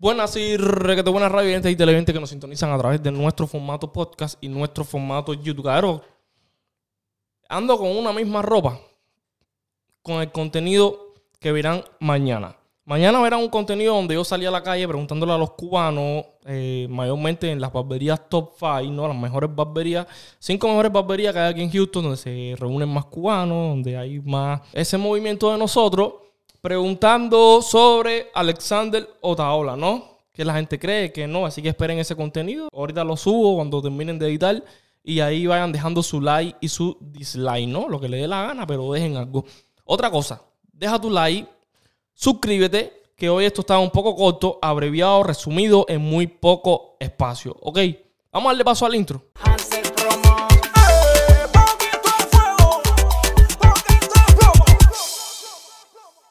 Buenas y requete buenas radio y televidentes que nos sintonizan a través de nuestro formato podcast y nuestro formato YouTube. Cabrón, ando con una misma ropa con el contenido que verán mañana. Mañana verán un contenido donde yo salí a la calle preguntándole a los cubanos, eh, mayormente en las barberías top 5, ¿no? Las mejores barberías, cinco mejores barberías que hay aquí en Houston, donde se reúnen más cubanos, donde hay más ese movimiento de nosotros, preguntando sobre Alexander Otaola, ¿no? Que la gente cree que no, así que esperen ese contenido. Ahorita lo subo cuando terminen de editar y ahí vayan dejando su like y su dislike, ¿no? Lo que le dé la gana, pero dejen algo. Otra cosa, deja tu like suscríbete, que hoy esto está un poco corto, abreviado, resumido en muy poco espacio. Ok, vamos a darle paso al intro.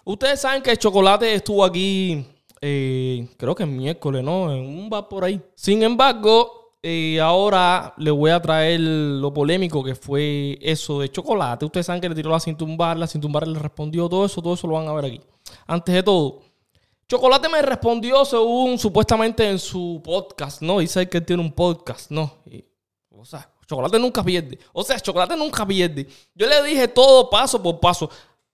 Ustedes saben que chocolate estuvo aquí, eh, creo que el miércoles, ¿no? En un bar por ahí. Sin embargo, eh, ahora le voy a traer lo polémico que fue eso de chocolate. Ustedes saben que le tiró la cintumbar, la cintumbar le respondió todo eso, todo eso lo van a ver aquí. Antes de todo, Chocolate me respondió según supuestamente en su podcast, ¿no? Dice que tiene un podcast, ¿no? o sea, Chocolate nunca pierde. O sea, Chocolate nunca pierde. Yo le dije todo paso por paso.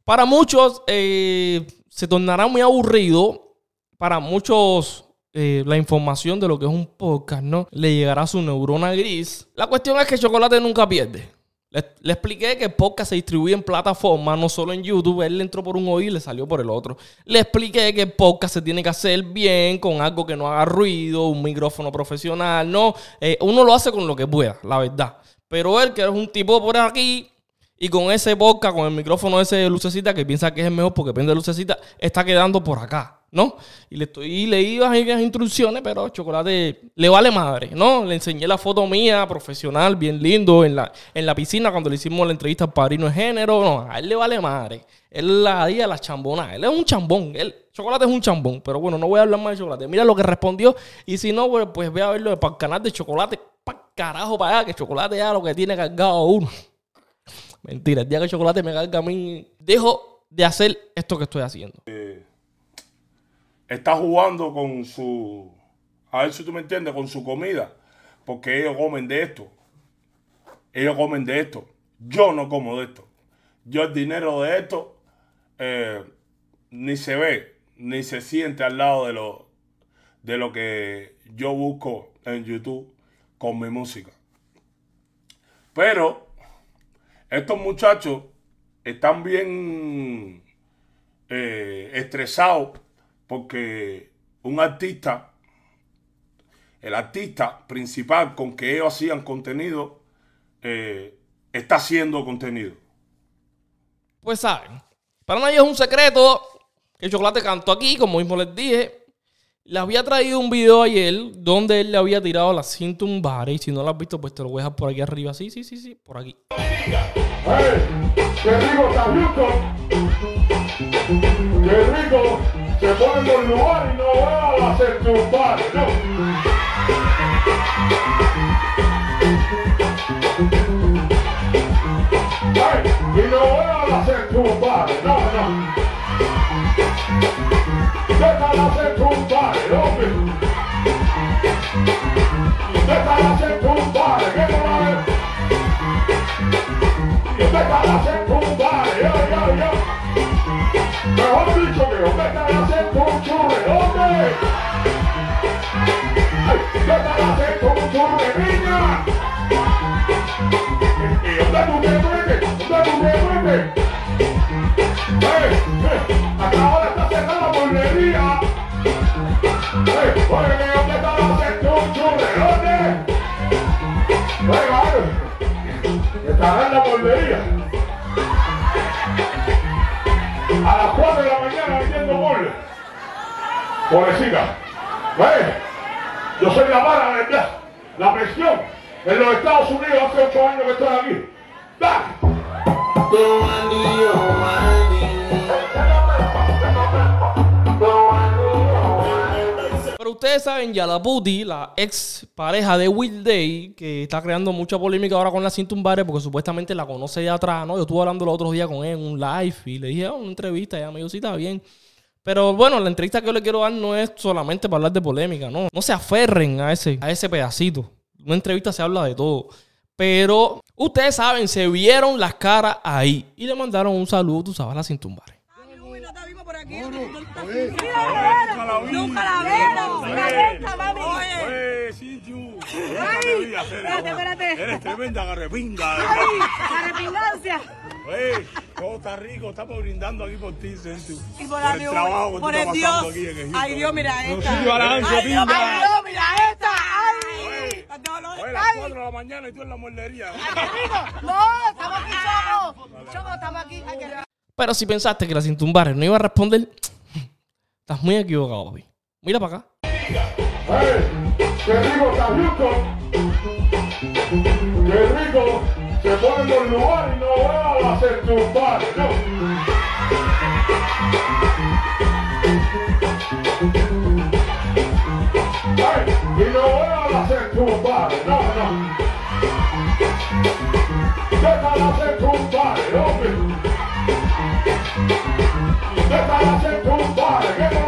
Para muchos eh, se tornará muy aburrido. Para muchos eh, la información de lo que es un podcast, ¿no? Le llegará a su neurona gris. La cuestión es que Chocolate nunca pierde. Le, expliqué que el podcast se distribuye en plataformas, no solo en YouTube. Él entró por un oído y le salió por el otro. Le expliqué que el podcast se tiene que hacer bien, con algo que no haga ruido, un micrófono profesional. No, eh, uno lo hace con lo que pueda, la verdad. Pero él, que es un tipo por aquí, y con ese podcast, con el micrófono ese de lucecita, que piensa que es el mejor porque depende de lucecita, está quedando por acá. ¿no? Y le estoy leí las instrucciones, pero Chocolate le vale madre, ¿no? Le enseñé la foto mía, profesional, bien lindo, en la, en la piscina cuando le hicimos la entrevista al padrino de género. No, a él le vale madre. Él la día la chambona. Él es un chambón. Él, Chocolate es un chambón. Pero bueno, no voy a hablar más de Chocolate. Mira lo que respondió. Y si no, pues, pues voy a verlo para el canal de Chocolate. Para carajo, para allá, que Chocolate ya lo que tiene cargado uno. Mentira, el día que Chocolate me carga a mí, dejo de hacer esto que estoy haciendo. Eh, está jugando con su, a ver si tú me entiendes, con su comida, porque ellos comen de esto. Ellos comen de esto. Yo no como de esto. Yo el dinero de esto eh, ni se ve, ni se siente al lado de lo, de lo que yo busco en YouTube con mi música. Pero estos muchachos están bien eh, estresados porque un artista, el artista principal con que ellos hacían contenido, eh, está haciendo contenido. Pues saben, para nadie es un secreto que Chocolate cantó aquí, como mismo les dije. Le había traído un video ayer donde él le había tirado la cinta un bar. Y si no lo has visto, pues te lo voy a dejar por aquí arriba. Sí, sí, sí, sí, por aquí. ¡Qué rico ¡Qué rico! se pone por lugar y no va a hacer tu padre, no. Ay, y no va a hacer tu padre, no, no. Hombre. ¿Qué estás haciendo un churre, niña? A las 4 de la mañana. Pobrecita. Yo soy la vara de la presión. En los Estados Unidos hace 8 años que estoy aquí. ¡Dale! Ustedes saben, ya la Booty, la ex pareja de Will Day, que está creando mucha polémica ahora con la Cintumbare porque supuestamente la conoce de atrás, ¿no? Yo estuve hablando el otro día con él en un live y le dije, oh, una entrevista, y ella me dijo, sí, está bien. Pero bueno, la entrevista que yo le quiero dar no es solamente para hablar de polémica, no. No se aferren a ese, a ese pedacito. Una entrevista se habla de todo. Pero ustedes saben, se vieron las caras ahí y le mandaron un saludo, tú sabes, a la sin. Uy, no está vivo por aquí. Nunca la vieron. Nunca la vieron. La venta, mami. Oye. ¡Eh, Sinchu! Ay, espérate, espérate. Eres tremenda garrepinga. Ay, arrepingancia. Oye, todo está rico, estamos brindando aquí por ti, Sinchu. Y por, el trabajo por el Dios. aquí en Egipto. Ay, Dios, mira esta. Ay, Dios, mira esta. Ay. Oye, dolores. Oye, las Ay. 4 de la mañana y tú en la muerdería. No, estamos aquí, Choco. Choco, estamos aquí. Ay, que- Pero si pensaste que la sin tumbar no iba a responder, estás muy equivocado, papi. Mira para acá. ¡Hey! ¡Qué rico está Houston! ¡Qué rico! Se pone en los lugares y no veo a hacer tu padre, ¿no? Déjala hacer tu padre,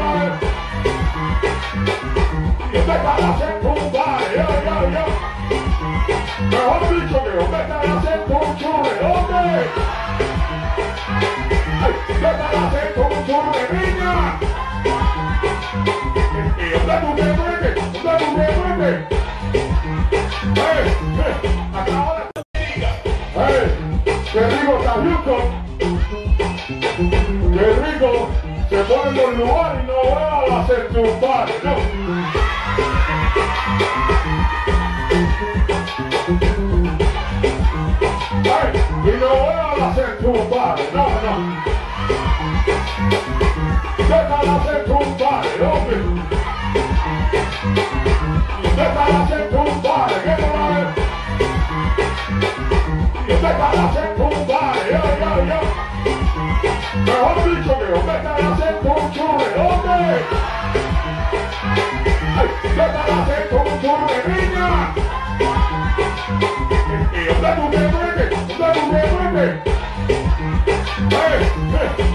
que no la ve. Déjala hacer tu padre, yo, yo, yo. Mejor dicho que yo, déjala hacer tu churre, hombre. Ay, Déjala hacer tu churre, niña. ¿Y dónde tú te mueves? ¿Dónde tú te mueves? ¡Eh! ¡Eh! ¡Acá ahora! ¡Eh! ¡Qué rico. Se pone en los lugares y no veo a hacer tu padre, ¿no? ¡Ay! Y no veo a hacer tu padre, no, no. Déjala hacer tu padre, hombre. Déjala hacer tu padre, que no la ve. Déjala hacer tu padre, yo, yo, yo. 거슬리쪽에 오메가라 생동주에 오메 오메가라 생동주에 미냐 오메 오메 오메 오메 오메